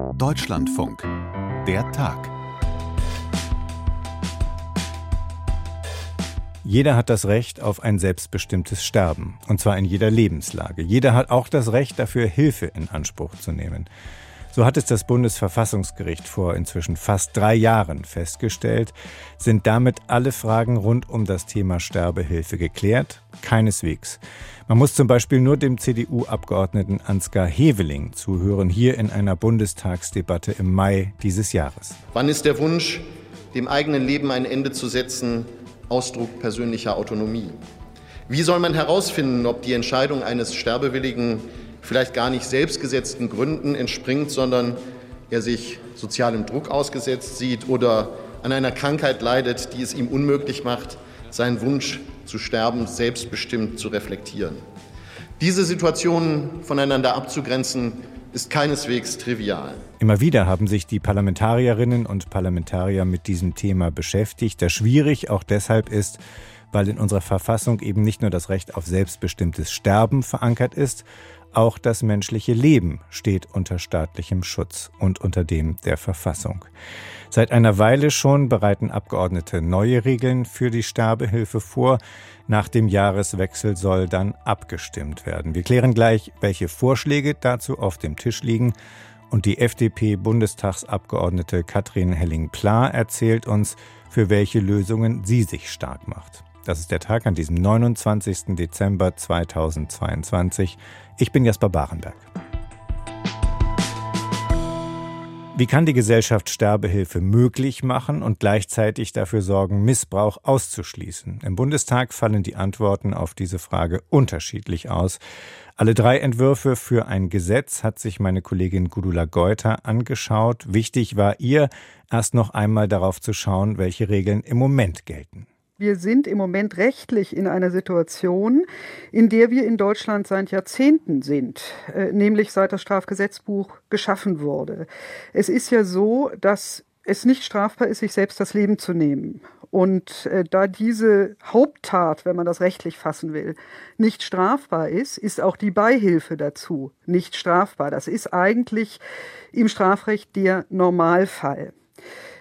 Deutschlandfunk. Der Tag. Jeder hat das Recht auf ein selbstbestimmtes Sterben, und zwar in jeder Lebenslage. Jeder hat auch das Recht dafür, Hilfe in Anspruch zu nehmen. So hat es das Bundesverfassungsgericht vor inzwischen fast drei Jahren festgestellt. Sind damit alle Fragen rund um das Thema Sterbehilfe geklärt? Keineswegs. Man muss zum Beispiel nur dem CDU-Abgeordneten Ansgar Heveling zuhören, hier in einer Bundestagsdebatte im Mai dieses Jahres. Wann ist der Wunsch, dem eigenen Leben ein Ende zu setzen, Ausdruck persönlicher Autonomie? Wie soll man herausfinden, ob die Entscheidung eines Sterbewilligen vielleicht gar nicht selbstgesetzten Gründen entspringt, sondern er sich sozialem Druck ausgesetzt sieht oder an einer Krankheit leidet, die es ihm unmöglich macht, seinen Wunsch zu sterben selbstbestimmt zu reflektieren. Diese Situationen voneinander abzugrenzen, ist keineswegs trivial. Immer wieder haben sich die Parlamentarierinnen und Parlamentarier mit diesem Thema beschäftigt, das schwierig auch deshalb ist, weil in unserer Verfassung eben nicht nur das Recht auf selbstbestimmtes Sterben verankert ist, auch das menschliche Leben steht unter staatlichem Schutz und unter dem der Verfassung. Seit einer Weile schon bereiten Abgeordnete neue Regeln für die Sterbehilfe vor. Nach dem Jahreswechsel soll dann abgestimmt werden. Wir klären gleich, welche Vorschläge dazu auf dem Tisch liegen. Und die FDP-Bundestagsabgeordnete Katrin Helling-Pla erzählt uns, für welche Lösungen sie sich stark macht. Das ist der Tag an diesem 29. Dezember 2022. Ich bin Jasper Barenberg. Wie kann die Gesellschaft Sterbehilfe möglich machen und gleichzeitig dafür sorgen, Missbrauch auszuschließen? Im Bundestag fallen die Antworten auf diese Frage unterschiedlich aus. Alle drei Entwürfe für ein Gesetz hat sich meine Kollegin Gudula Geuter angeschaut. Wichtig war ihr, erst noch einmal darauf zu schauen, welche Regeln im Moment gelten. Wir sind im Moment rechtlich in einer Situation, in der wir in Deutschland seit Jahrzehnten sind, äh, nämlich seit das Strafgesetzbuch geschaffen wurde. Es ist ja so, dass es nicht strafbar ist, sich selbst das Leben zu nehmen. Und äh, da diese Haupttat, wenn man das rechtlich fassen will, nicht strafbar ist, ist auch die Beihilfe dazu nicht strafbar. Das ist eigentlich im Strafrecht der Normalfall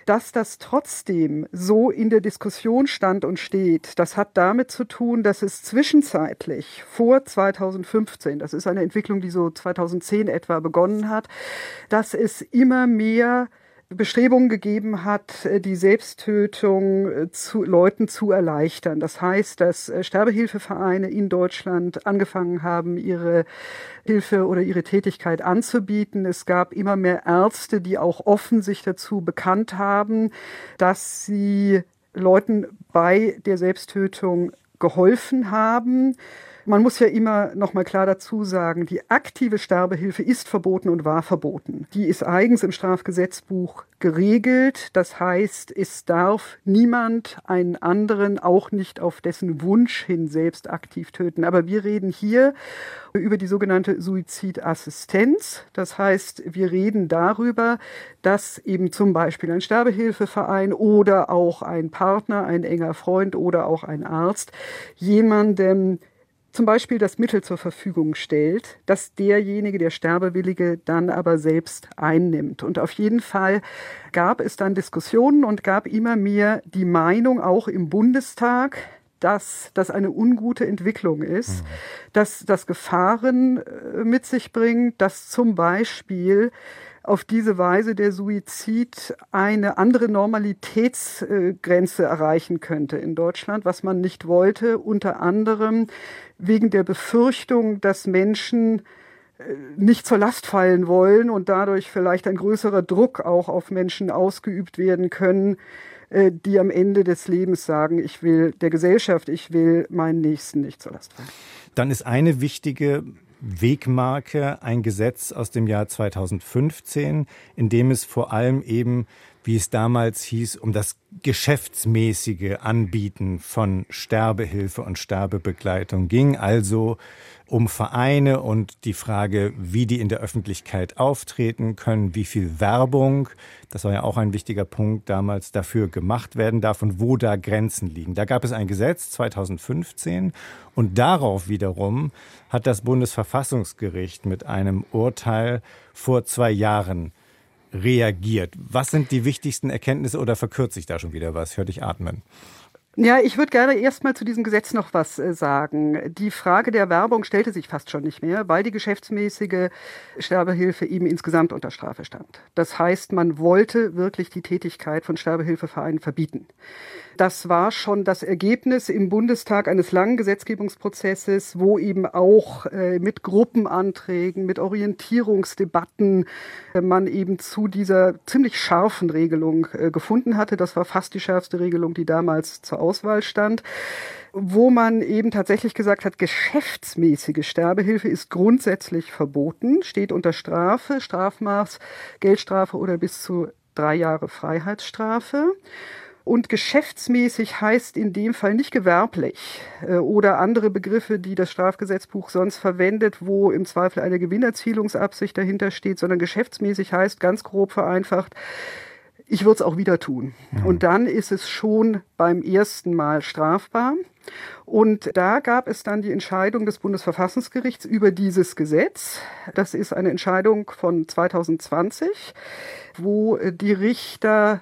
dass das trotzdem so in der Diskussion stand und steht, das hat damit zu tun, dass es zwischenzeitlich vor 2015, das ist eine Entwicklung, die so 2010 etwa begonnen hat, dass es immer mehr Bestrebungen gegeben hat, äh, die Selbsttötung äh, zu Leuten zu erleichtern. Das heißt, dass äh, Sterbehilfevereine in Deutschland angefangen haben, ihre Hilfe oder ihre Tätigkeit anzubieten. Es gab immer mehr Ärzte, die auch offen sich dazu bekannt haben, dass sie Leuten bei der Selbsttötung geholfen haben. Man muss ja immer noch mal klar dazu sagen, die aktive Sterbehilfe ist verboten und war verboten. Die ist eigens im Strafgesetzbuch geregelt. Das heißt, es darf niemand einen anderen, auch nicht auf dessen Wunsch hin selbst aktiv töten. Aber wir reden hier über die sogenannte Suizidassistenz. Das heißt, wir reden darüber, dass eben zum Beispiel ein Sterbehilfeverein oder auch ein Partner, ein enger Freund oder auch ein Arzt jemandem zum Beispiel das Mittel zur Verfügung stellt, das derjenige, der Sterbewillige, dann aber selbst einnimmt. Und auf jeden Fall gab es dann Diskussionen und gab immer mehr die Meinung, auch im Bundestag, dass das eine ungute Entwicklung ist, mhm. dass das Gefahren äh, mit sich bringt, dass zum Beispiel auf diese Weise der Suizid eine andere Normalitätsgrenze erreichen könnte in Deutschland, was man nicht wollte, unter anderem wegen der Befürchtung, dass Menschen äh, nicht zur Last fallen wollen und dadurch vielleicht ein größerer Druck auch auf Menschen ausgeübt werden können, äh, die am Ende des Lebens sagen, ich will der Gesellschaft, ich will meinen Nächsten nicht zur Last fallen. Dann ist eine wichtige Wegmarke ein Gesetz aus dem Jahr 2015, in dem es vor allem eben, wie es damals hieß, um das geschäftsmäßige Anbieten von Sterbehilfe und Sterbebegleitung ging, also um Vereine und die Frage, wie die in der Öffentlichkeit auftreten können, wie viel Werbung, das war ja auch ein wichtiger Punkt damals, dafür gemacht werden darf und wo da Grenzen liegen. Da gab es ein Gesetz 2015 und darauf wiederum hat das Bundesverfassungsgericht mit einem Urteil vor zwei Jahren reagiert. Was sind die wichtigsten Erkenntnisse oder verkürze ich da schon wieder was? Hör dich atmen. Ja, ich würde gerne erstmal zu diesem Gesetz noch was äh, sagen. Die Frage der Werbung stellte sich fast schon nicht mehr, weil die geschäftsmäßige Sterbehilfe eben insgesamt unter Strafe stand. Das heißt, man wollte wirklich die Tätigkeit von Sterbehilfevereinen verbieten. Das war schon das Ergebnis im Bundestag eines langen Gesetzgebungsprozesses, wo eben auch äh, mit Gruppenanträgen, mit Orientierungsdebatten äh, man eben zu dieser ziemlich scharfen Regelung gefunden hatte. Das war fast die schärfste Regelung, die damals zur Auswahl stand wo man eben tatsächlich gesagt hat, geschäftsmäßige Sterbehilfe ist grundsätzlich verboten, steht unter Strafe, Strafmaß, Geldstrafe oder bis zu drei Jahre Freiheitsstrafe. Und geschäftsmäßig heißt in dem Fall nicht gewerblich äh, oder andere Begriffe, die das Strafgesetzbuch sonst verwendet, wo im Zweifel eine Gewinnerzielungsabsicht dahinter steht, sondern geschäftsmäßig heißt ganz grob vereinfacht, ich würde es auch wieder tun. Mhm. Und dann ist es schon beim ersten Mal strafbar. Und da gab es dann die Entscheidung des Bundesverfassungsgerichts über dieses Gesetz. Das ist eine Entscheidung von 2020, wo die Richter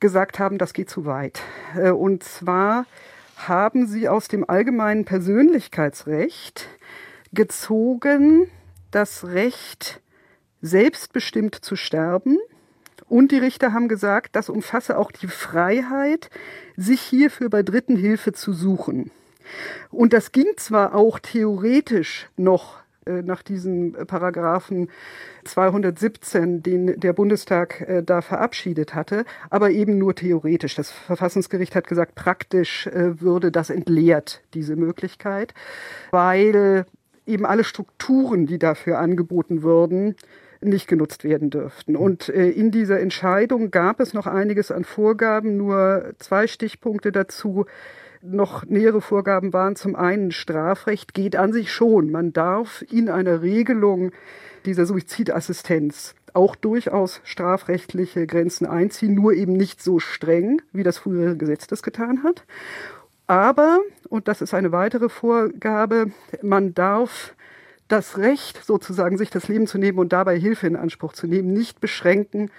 gesagt haben, das geht zu weit. Äh, und zwar haben sie aus dem allgemeinen Persönlichkeitsrecht gezogen das Recht, selbstbestimmt zu sterben. Und die Richter haben gesagt, das umfasse auch die Freiheit, sich hierfür bei Dritten Hilfe zu suchen. Und das ging zwar auch theoretisch noch äh, nach diesem Paragraphen 217, den der Bundestag äh, da verabschiedet hatte, aber eben nur theoretisch. Das Verfassungsgericht hat gesagt, praktisch äh, würde das entleert, diese Möglichkeit, weil eben alle Strukturen, die dafür angeboten würden, nicht genutzt werden dürften. Und äh, in dieser Entscheidung gab es noch einiges an Vorgaben, nur zwei Stichpunkte dazu noch nähere Vorgaben waren. Zum einen Strafrecht geht an sich schon. Man darf in einer Regelung dieser Suizidassistenz auch durchaus strafrechtliche Grenzen einziehen, nur eben nicht so streng, wie das frühere Gesetz das getan hat. Aber, und das ist eine weitere Vorgabe, man darf das Recht, sozusagen sich das Leben zu nehmen und dabei Hilfe in Anspruch zu nehmen, nicht beschränken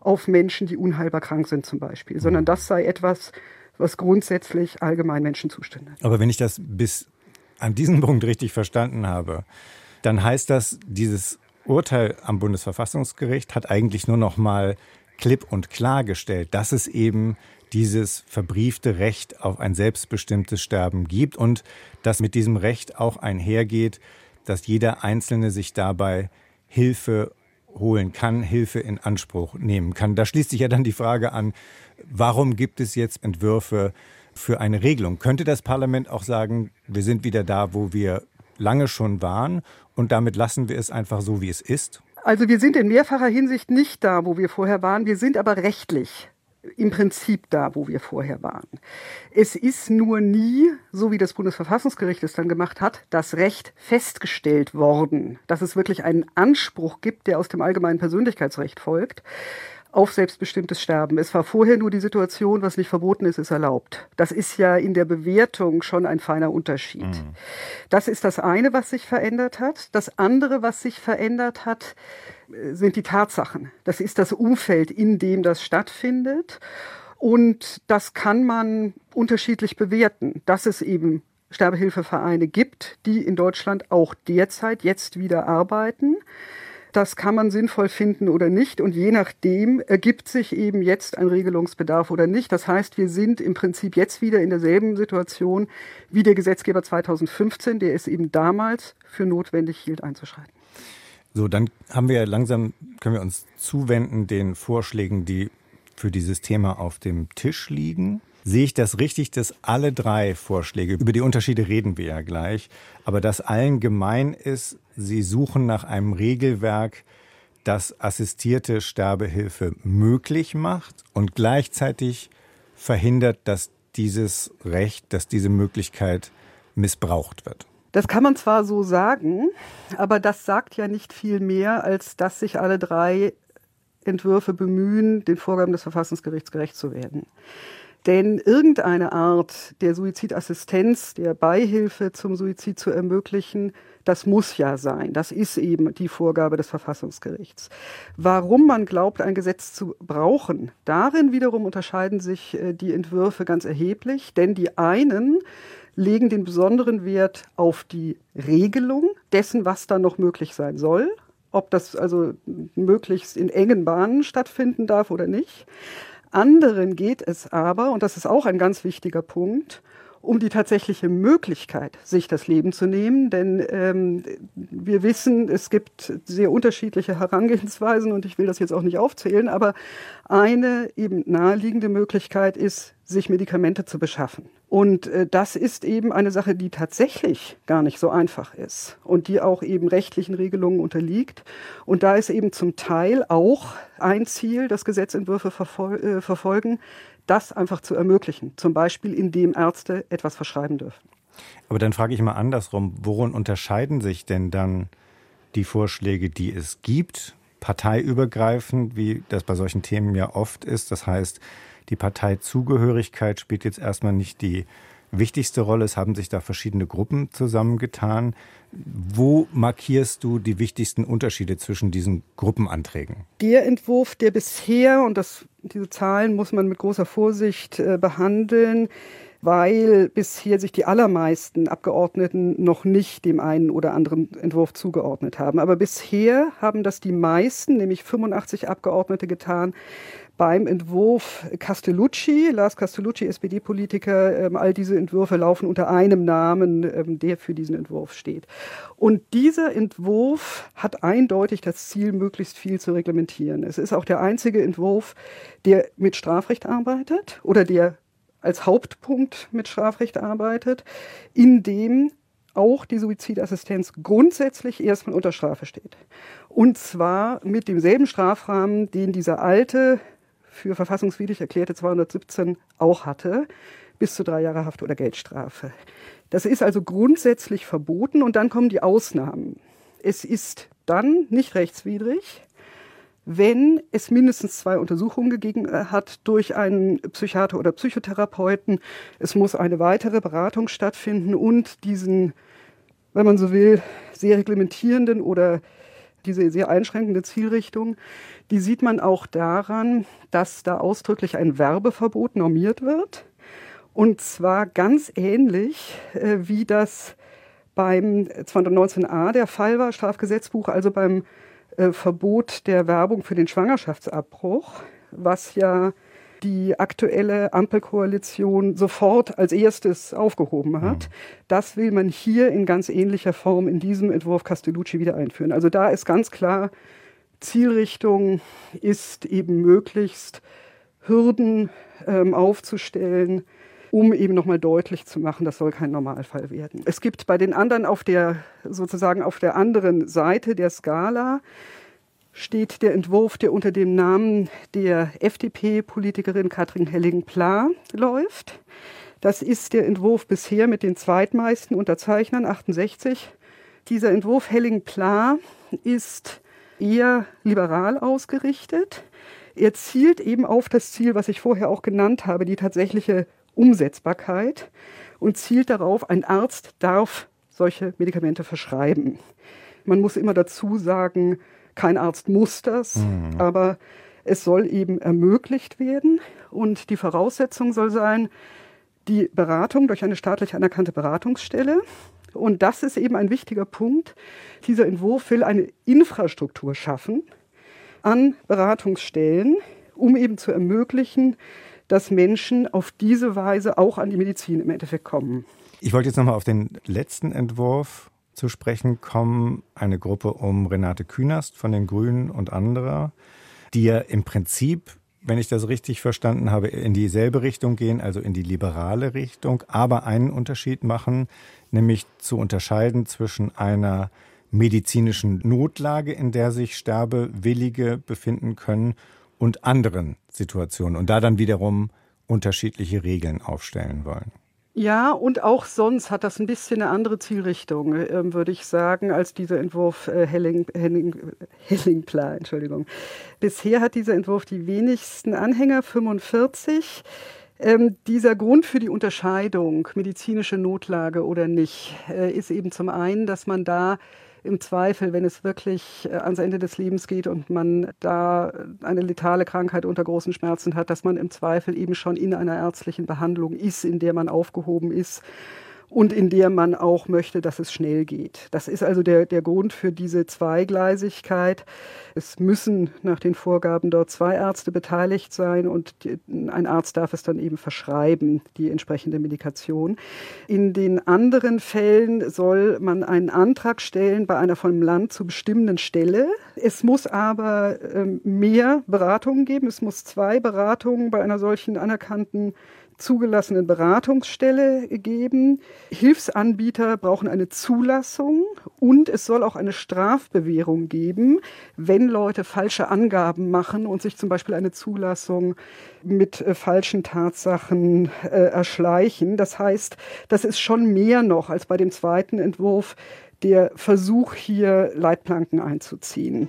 auf Menschen, die unheilbar krank sind zum Beispiel, sondern das sei etwas, was grundsätzlich allgemein Menschen zustünde. Aber wenn ich das bis an diesem Punkt richtig verstanden habe, dann heißt das, dieses Urteil am Bundesverfassungsgericht hat eigentlich nur noch mal klipp und klar gestellt, dass es eben dieses verbriefte Recht auf ein selbstbestimmtes Sterben gibt und dass mit diesem Recht auch einhergeht, dass jeder Einzelne sich dabei Hilfe holen kann, Hilfe in Anspruch nehmen kann. Da schließt sich ja dann die Frage an, warum gibt es jetzt Entwürfe für eine Regelung? Könnte das Parlament auch sagen, wir sind wieder da, wo wir lange schon waren und damit lassen wir es einfach so, wie es ist? Also wir sind in mehrfacher Hinsicht nicht da, wo wir vorher waren. Wir sind aber rechtlich im Prinzip da, wo wir vorher waren. Es ist nur nie, so wie das Bundesverfassungsgericht es dann gemacht hat, das Recht festgestellt worden, dass es wirklich einen Anspruch gibt, der aus dem allgemeinen Persönlichkeitsrecht folgt auf selbstbestimmtes Sterben. Es war vorher nur die Situation, was nicht verboten ist, ist erlaubt. Das ist ja in der Bewertung schon ein feiner Unterschied. Mhm. Das ist das eine, was sich verändert hat. Das andere, was sich verändert hat, sind die Tatsachen. Das ist das Umfeld, in dem das stattfindet. Und das kann man unterschiedlich bewerten, dass es eben Sterbehilfevereine gibt, die in Deutschland auch derzeit jetzt wieder arbeiten. Das kann man sinnvoll finden oder nicht. Und je nachdem ergibt sich eben jetzt ein Regelungsbedarf oder nicht. Das heißt, wir sind im Prinzip jetzt wieder in derselben Situation wie der Gesetzgeber 2015, der es eben damals für notwendig hielt, einzuschreiten. So, dann haben wir langsam, können wir uns zuwenden den Vorschlägen, die für dieses Thema auf dem Tisch liegen. Sehe ich das richtig, dass alle drei Vorschläge, über die Unterschiede reden wir ja gleich, aber dass allen gemein ist, sie suchen nach einem Regelwerk, das assistierte Sterbehilfe möglich macht und gleichzeitig verhindert, dass dieses Recht, dass diese Möglichkeit missbraucht wird. Das kann man zwar so sagen, aber das sagt ja nicht viel mehr, als dass sich alle drei Entwürfe bemühen, den Vorgaben des Verfassungsgerichts gerecht zu werden. Denn irgendeine Art der Suizidassistenz, der Beihilfe zum Suizid zu ermöglichen, das muss ja sein. Das ist eben die Vorgabe des Verfassungsgerichts. Warum man glaubt, ein Gesetz zu brauchen, darin wiederum unterscheiden sich äh, die Entwürfe ganz erheblich, denn die einen legen den besonderen Wert auf die Regelung dessen, was da noch möglich sein soll, ob das also möglichst in engen Bahnen stattfinden darf oder nicht. Anderen geht es aber, und das ist auch ein ganz wichtiger Punkt, um die tatsächliche Möglichkeit, sich das Leben zu nehmen. Denn ähm, wir wissen, es gibt sehr unterschiedliche Herangehensweisen und ich will das jetzt auch nicht aufzählen, aber eine eben naheliegende Möglichkeit ist, sich Medikamente zu beschaffen. Und äh, das ist eben eine Sache, die tatsächlich gar nicht so einfach ist und die auch eben rechtlichen Regelungen unterliegt. Und da ist eben zum Teil auch ein Ziel, das Gesetzentwürfe verfol äh, verfolgen, das einfach zu ermöglichen, zum Beispiel indem Ärzte etwas verschreiben dürfen. Aber dann frage ich mal andersrum, worin unterscheiden sich denn dann die Vorschläge, die es gibt, parteiübergreifend, wie das bei solchen Themen ja oft ist? Das heißt, die Parteizugehörigkeit spielt jetzt erstmal nicht die wichtigste Rolle. Es haben sich da verschiedene Gruppen zusammengetan. Wo markierst du die wichtigsten Unterschiede zwischen diesen Gruppenanträgen? Der Entwurf, der bisher, und das, diese Zahlen muss man mit großer Vorsicht äh, behandeln, weil bisher sich die allermeisten Abgeordneten noch nicht dem einen oder anderen Entwurf zugeordnet haben. Aber bisher haben das die meisten, nämlich 85 Abgeordnete getan, beim Entwurf Castellucci, Lars Castellucci, SPD-Politiker, ähm, all diese Entwürfe laufen unter einem Namen, ähm, der für diesen Entwurf steht. Und dieser Entwurf hat eindeutig das Ziel, möglichst viel zu reglementieren. Es ist auch der einzige Entwurf, der mit Strafrecht arbeitet oder der als Hauptpunkt mit Strafrecht arbeitet, in dem auch die Suizidassistenz grundsätzlich erstmal unter Strafe steht. Und zwar mit demselben Strafrahmen, den dieser alte für verfassungswidrig erklärte 217 auch hatte, bis zu drei Jahre Haft oder Geldstrafe. Das ist also grundsätzlich verboten und dann kommen die Ausnahmen. Es ist dann nicht rechtswidrig, wenn es mindestens zwei Untersuchungen gegeben äh, hat durch einen Psychiater oder Psychotherapeuten. Es muss eine weitere Beratung stattfinden und diesen, wenn man so will, sehr reglementierenden oder diese sehr einschränkende Zielrichtung, die sieht man auch daran, dass da ausdrücklich ein Werbeverbot normiert wird. Und zwar ganz ähnlich, äh, wie das beim 219a der Fall war, Strafgesetzbuch, also beim äh, Verbot der Werbung für den Schwangerschaftsabbruch, was ja die aktuelle Ampelkoalition sofort als erstes aufgehoben hat. Mhm. Das will man hier in ganz ähnlicher Form in diesem Entwurf Castellucci wieder einführen. Also da ist ganz klar, Zielrichtung ist eben möglichst Hürden ähm, aufzustellen, um eben nochmal deutlich zu machen, das soll kein Normalfall werden. Es gibt bei den anderen auf der, sozusagen auf der anderen Seite der Skala steht der Entwurf, der unter dem Namen der FDP-Politikerin Katrin Helling-Pla läuft. Das ist der Entwurf bisher mit den zweitmeisten Unterzeichnern, 68. Dieser Entwurf Helling-Pla ist eher liberal ausgerichtet. Er zielt eben auf das Ziel, was ich vorher auch genannt habe, die tatsächliche Umsetzbarkeit und zielt darauf, ein Arzt darf solche Medikamente verschreiben. Man muss immer dazu sagen, kein Arzt muss das, mhm. aber es soll eben ermöglicht werden und die Voraussetzung soll sein, die Beratung durch eine staatlich anerkannte Beratungsstelle. Und das ist eben ein wichtiger Punkt. Dieser Entwurf will eine Infrastruktur schaffen an Beratungsstellen, um eben zu ermöglichen, dass Menschen auf diese Weise auch an die Medizin im Endeffekt kommen. Ich wollte jetzt nochmal auf den letzten Entwurf zu sprechen kommen. Eine Gruppe um Renate Künast von den Grünen und anderer, die ja im Prinzip, wenn ich das richtig verstanden habe, in dieselbe Richtung gehen, also in die liberale Richtung, aber einen Unterschied machen, nämlich zu unterscheiden zwischen einer medizinischen Notlage, in der sich Sterbewillige befinden können, und anderen Situationen und da dann wiederum unterschiedliche Regeln aufstellen wollen. Ja, und auch sonst hat das ein bisschen eine andere Zielrichtung, äh, würde ich sagen, als dieser Entwurf äh, Helling, Helling, Hellingplan. Entschuldigung. Bisher hat dieser Entwurf die wenigsten Anhänger, 45. Ähm, dieser Grund für die Unterscheidung, medizinische Notlage oder nicht, äh, ist eben zum einen, dass man da im Zweifel, wenn es wirklich äh, ans Ende des Lebens geht und man da eine letale Krankheit unter großen Schmerzen hat, dass man im Zweifel eben schon in einer ärztlichen Behandlung ist, in der man aufgehoben ist und in der man auch möchte, dass es schnell geht. Das ist also der, der Grund für diese Zweigleisigkeit. Es müssen nach den Vorgaben dort zwei Ärzte beteiligt sein und die, ein Arzt darf es dann eben verschreiben, die entsprechende Medikation. In den anderen Fällen soll man einen Antrag stellen bei einer vom Land zu bestimmenden Stelle. Es muss aber ähm, mehr Beratungen geben. Es muss zwei Beratungen bei einer solchen anerkannten zugelassenen Beratungsstelle geben. Hilfsanbieter brauchen eine Zulassung und es soll auch eine Strafbewährung geben, wenn Leute falsche Angaben machen und sich zum Beispiel eine Zulassung mit äh, falschen Tatsachen äh, erschleichen. Das heißt, das ist schon mehr noch als bei dem zweiten Entwurf der Versuch, hier Leitplanken einzuziehen.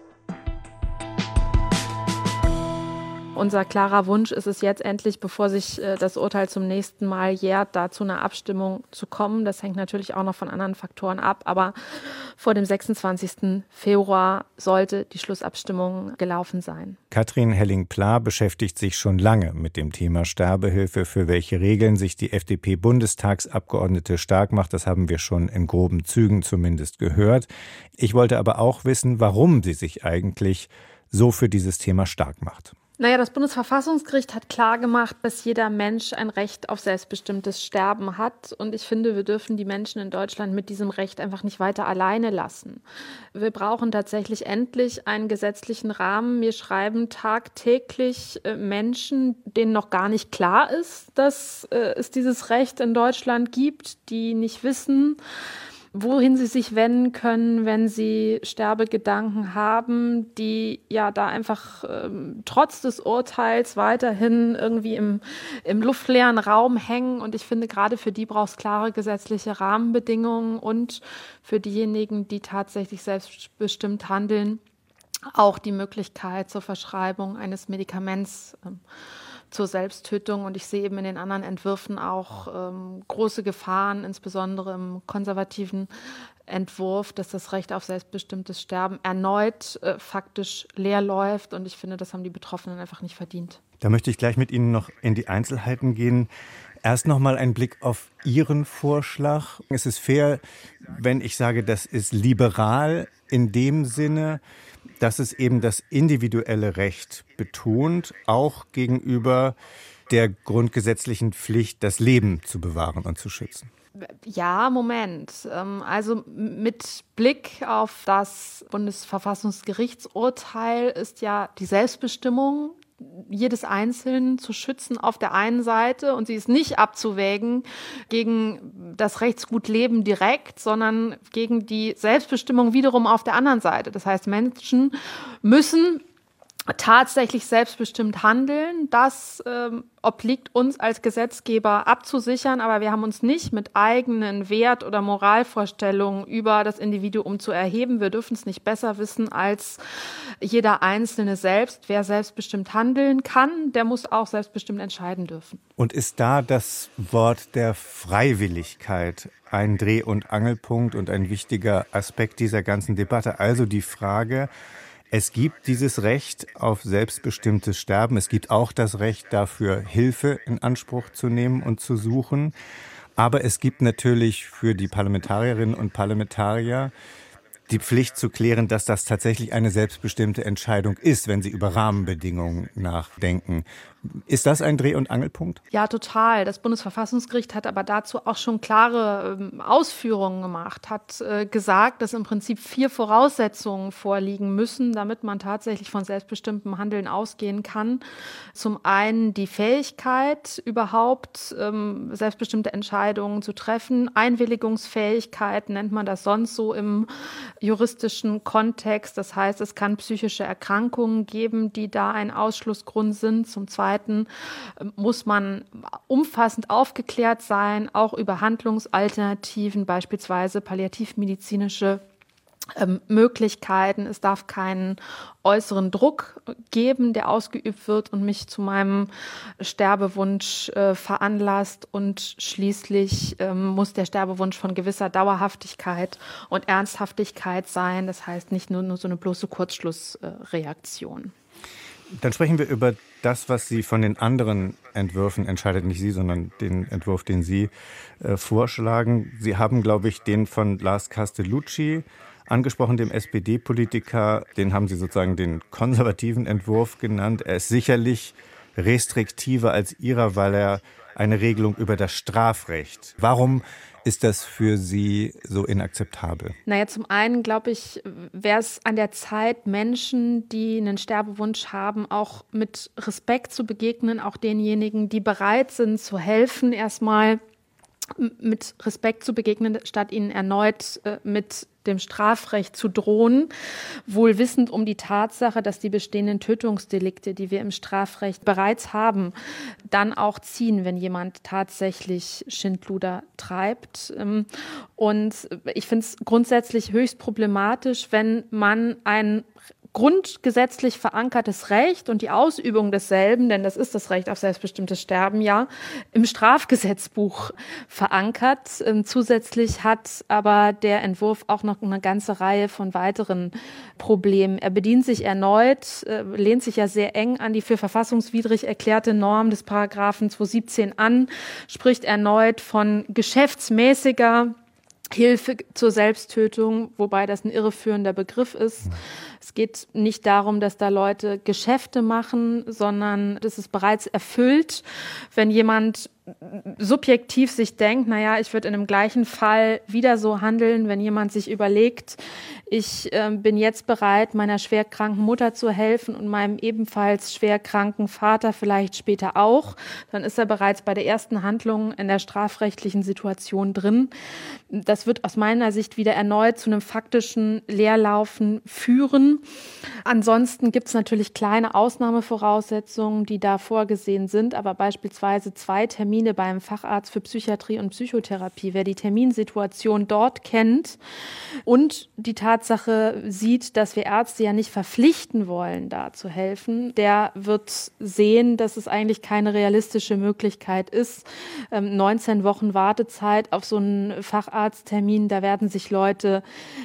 Unser klarer Wunsch ist es jetzt endlich, bevor sich äh, das Urteil zum nächsten Mal jährt, da zu einer Abstimmung zu kommen. Das hängt natürlich auch noch von anderen Faktoren ab, aber vor dem 26. Februar sollte die Schlussabstimmung gelaufen sein. Katrin Helling-Pla beschäftigt sich schon lange mit dem Thema Sterbehilfe, für welche Regeln sich die FDP-Bundestagsabgeordnete stark macht. Das haben wir schon in groben Zügen zumindest gehört. Ich wollte aber auch wissen, warum sie sich eigentlich so für dieses Thema stark macht. Naja, das Bundesverfassungsgericht hat klargemacht, dass jeder Mensch ein Recht auf selbstbestimmtes Sterben hat. Und ich finde, wir dürfen die Menschen in Deutschland mit diesem Recht einfach nicht weiter alleine lassen. Wir brauchen tatsächlich endlich einen gesetzlichen Rahmen. Mir schreiben tagtäglich äh, Menschen, denen noch gar nicht klar ist, dass äh, es dieses Recht in Deutschland gibt, die nicht wissen, wohin sie sich wenden können, wenn sie Sterbegedanken haben, die ja da einfach ähm, trotz des Urteils weiterhin irgendwie im, im luftleeren Raum hängen. Und ich finde, gerade für die braucht es klare gesetzliche Rahmenbedingungen und für diejenigen, die tatsächlich selbstbestimmt handeln, auch die Möglichkeit zur Verschreibung eines Medikaments. Ähm, zur Selbsttötung. Und ich sehe eben in den anderen Entwürfen auch ähm, große Gefahren, insbesondere im konservativen Entwurf, dass das Recht auf selbstbestimmtes Sterben erneut äh, faktisch leer läuft. Und ich finde, das haben die Betroffenen einfach nicht verdient. Da möchte ich gleich mit Ihnen noch in die Einzelheiten gehen. Erst noch mal ein Blick auf Ihren Vorschlag. Es ist fair, wenn ich sage, das ist liberal in dem Sinne, dass es eben das individuelle Recht betont, auch gegenüber der grundgesetzlichen Pflicht, das Leben zu bewahren und zu schützen. Ja, Moment. Ähm, also mit Blick auf das Bundesverfassungsgerichtsurteil ist ja die Selbstbestimmung jedes Einzelnen zu schützen auf der einen Seite und sie ist nicht abzuwägen gegen das Rechtsgut Leben direkt, sondern gegen die Selbstbestimmung wiederum auf der anderen Seite. Das heißt, Menschen müssen tatsächlich selbstbestimmt handeln. Das ähm, obliegt uns als Gesetzgeber abzusichern, aber wir haben uns nicht mit eigenen Wert- oder Moralvorstellungen über das Individuum zu erheben. Wir dürfen es nicht besser wissen als jeder Einzelne selbst. Wer selbstbestimmt handeln kann, der muss auch selbstbestimmt entscheiden dürfen. Und ist da das Wort der Freiwilligkeit ein Dreh- und Angelpunkt und ein wichtiger Aspekt dieser ganzen Debatte? Also die Frage, es gibt dieses Recht auf selbstbestimmtes Sterben. Es gibt auch das Recht dafür, Hilfe in Anspruch zu nehmen und zu suchen. Aber es gibt natürlich für die Parlamentarierinnen und Parlamentarier die Pflicht zu klären, dass das tatsächlich eine selbstbestimmte Entscheidung ist, wenn sie über Rahmenbedingungen nachdenken. Ist das ein Dreh- und Angelpunkt? Ja, total. Das Bundesverfassungsgericht hat aber dazu auch schon klare ähm, Ausführungen gemacht, hat äh, gesagt, dass im Prinzip vier Voraussetzungen vorliegen müssen, damit man tatsächlich von selbstbestimmtem Handeln ausgehen kann. Zum einen die Fähigkeit, überhaupt ähm, selbstbestimmte Entscheidungen zu treffen. Einwilligungsfähigkeit nennt man das sonst so im juristischen Kontext. Das heißt, es kann psychische Erkrankungen geben, die da ein Ausschlussgrund sind. Zum Zweiten Zweiten ähm, muss man umfassend aufgeklärt sein, auch über Handlungsalternativen, beispielsweise palliativmedizinische ähm, Möglichkeiten. Es darf keinen äußeren Druck geben, der ausgeübt wird und mich zu meinem Sterbewunsch äh, veranlasst. Und schließlich ähm, muss der Sterbewunsch von gewisser Dauerhaftigkeit und Ernsthaftigkeit sein. Das heißt nicht nur, nur so eine bloße Kurzschlussreaktion. Dann sprechen wir über das, was Sie von den anderen Entwürfen entscheidet, nicht Sie, sondern den Entwurf, den Sie äh, vorschlagen. Sie haben, glaube ich, den von Lars Castellucci angesprochen, dem SPD-Politiker. Den haben Sie sozusagen den konservativen Entwurf genannt. Er ist sicherlich restriktiver als Ihrer, weil er eine Regelung über das Strafrecht. Warum ist das für Sie so inakzeptabel? Naja, zum einen glaube ich, wäre es an der Zeit, Menschen, die einen Sterbewunsch haben, auch mit Respekt zu begegnen, auch denjenigen, die bereit sind zu helfen, erstmal mit Respekt zu begegnen, statt ihnen erneut äh, mit dem Strafrecht zu drohen, wohl wissend um die Tatsache, dass die bestehenden Tötungsdelikte, die wir im Strafrecht bereits haben, dann auch ziehen, wenn jemand tatsächlich Schindluder treibt. Ähm, und ich finde es grundsätzlich höchst problematisch, wenn man ein grundgesetzlich verankertes Recht und die Ausübung desselben, denn das ist das Recht auf selbstbestimmtes Sterben, ja, im Strafgesetzbuch verankert. Ähm, zusätzlich hat aber der Entwurf auch noch eine ganze Reihe von weiteren Problemen. Er bedient sich erneut, äh, lehnt sich ja sehr eng an die für verfassungswidrig erklärte Norm des Paragraphen 217 an, spricht erneut von geschäftsmäßiger Hilfe zur Selbsttötung, wobei das ein irreführender Begriff ist. Es geht nicht darum, dass da Leute Geschäfte machen, sondern das ist bereits erfüllt, wenn jemand subjektiv sich denkt, naja, ich würde in dem gleichen Fall wieder so handeln, wenn jemand sich überlegt, ich äh, bin jetzt bereit, meiner schwerkranken Mutter zu helfen und meinem ebenfalls schwerkranken Vater vielleicht später auch, dann ist er bereits bei der ersten Handlung in der strafrechtlichen Situation drin. Das wird aus meiner Sicht wieder erneut zu einem faktischen Leerlaufen führen. Ansonsten gibt es natürlich kleine Ausnahmevoraussetzungen, die da vorgesehen sind, aber beispielsweise zwei Termine beim Facharzt für Psychiatrie und Psychotherapie. Wer die Terminsituation dort kennt und die Tatsache sieht, dass wir Ärzte ja nicht verpflichten wollen, da zu helfen, der wird sehen, dass es eigentlich keine realistische Möglichkeit ist. 19 ähm, Wochen Wartezeit auf so einen Facharzttermin, da werden sich Leute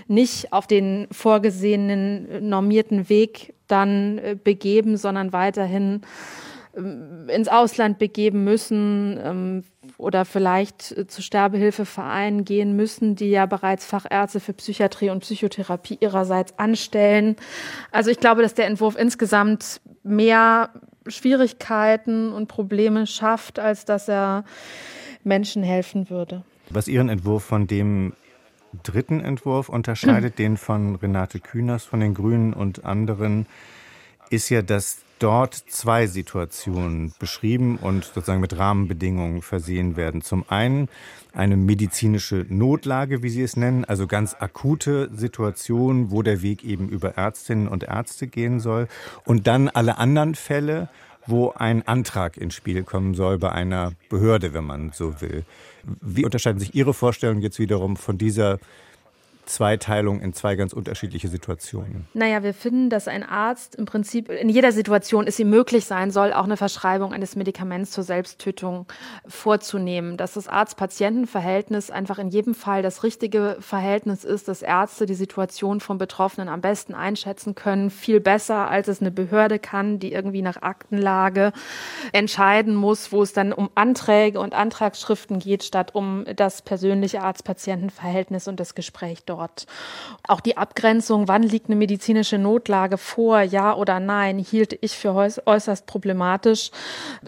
nicht auf den vorgesehenen normierten Weg dann äh, begeben, sondern weiterhin ins Ausland begeben müssen ähm, oder vielleicht äh, zu Sterbehilfevereinen gehen müssen, die ja bereits Fachärzte für Psychiatrie und Psychotherapie ihrerseits anstellen. Also ich glaube, dass der Entwurf insgesamt mehr Schwierigkeiten und Probleme schafft, als dass er Menschen helfen würde. Was Ihren Entwurf von dem dritten Entwurf unterscheidet, den von Renate Künast von den Grünen und anderen, ist ja, dass dort zwei Situationen beschrieben und sozusagen mit Rahmenbedingungen versehen werden. Zum einen eine medizinische Notlage, wie Sie es nennen, also ganz akute Situationen, wo der Weg eben über Ärztinnen und Ärzte gehen soll. Und dann alle anderen Fälle, wo ein Antrag ins Spiel kommen soll bei einer Behörde, wenn man so will. Wie unterscheiden sich Ihre Vorstellungen jetzt wiederum von dieser Zweiteilung in zwei ganz unterschiedliche Situationen? Naja, wir finden, dass ein Arzt im Prinzip in jeder Situation es ihm möglich sein soll, auch eine Verschreibung eines Medikaments zur Selbsttötung vorzunehmen. Dass das Arzt-Patienten-Verhältnis einfach in jedem Fall das richtige Verhältnis ist, dass Ärzte die Situation vom Betroffenen am besten einschätzen können, viel besser, als es eine Behörde kann, die irgendwie nach Aktenlage entscheiden muss, wo es dann um Anträge und Antragsschriften geht, statt um das persönliche Arzt-Patienten-Verhältnis und das Gespräch dort dort. Auch die Abgrenzung, wann liegt eine medizinische Notlage vor, ja oder nein, hielt ich für äußerst problematisch,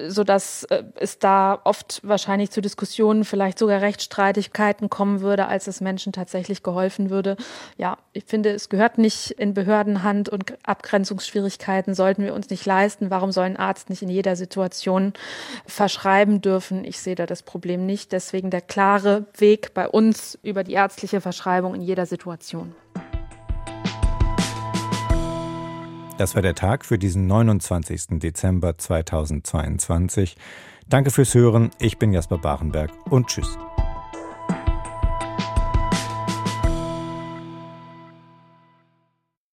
sodass äh, es da oft wahrscheinlich zu Diskussionen, vielleicht sogar Rechtsstreitigkeiten kommen würde, als es Menschen tatsächlich geholfen würde. Ja, ich finde, es gehört nicht in Behördenhand und Abgrenzungsschwierigkeiten sollten wir uns nicht leisten. Warum soll ein Arzt nicht in jeder Situation verschreiben dürfen? Ich sehe da das Problem nicht. Deswegen der klare Weg bei uns über die ärztliche Verschreibung in jeder jeder Situation. Das war der Tag für diesen 29. Dezember 2022. Danke fürs Hören. Ich bin Jasper Barenberg und tschüss.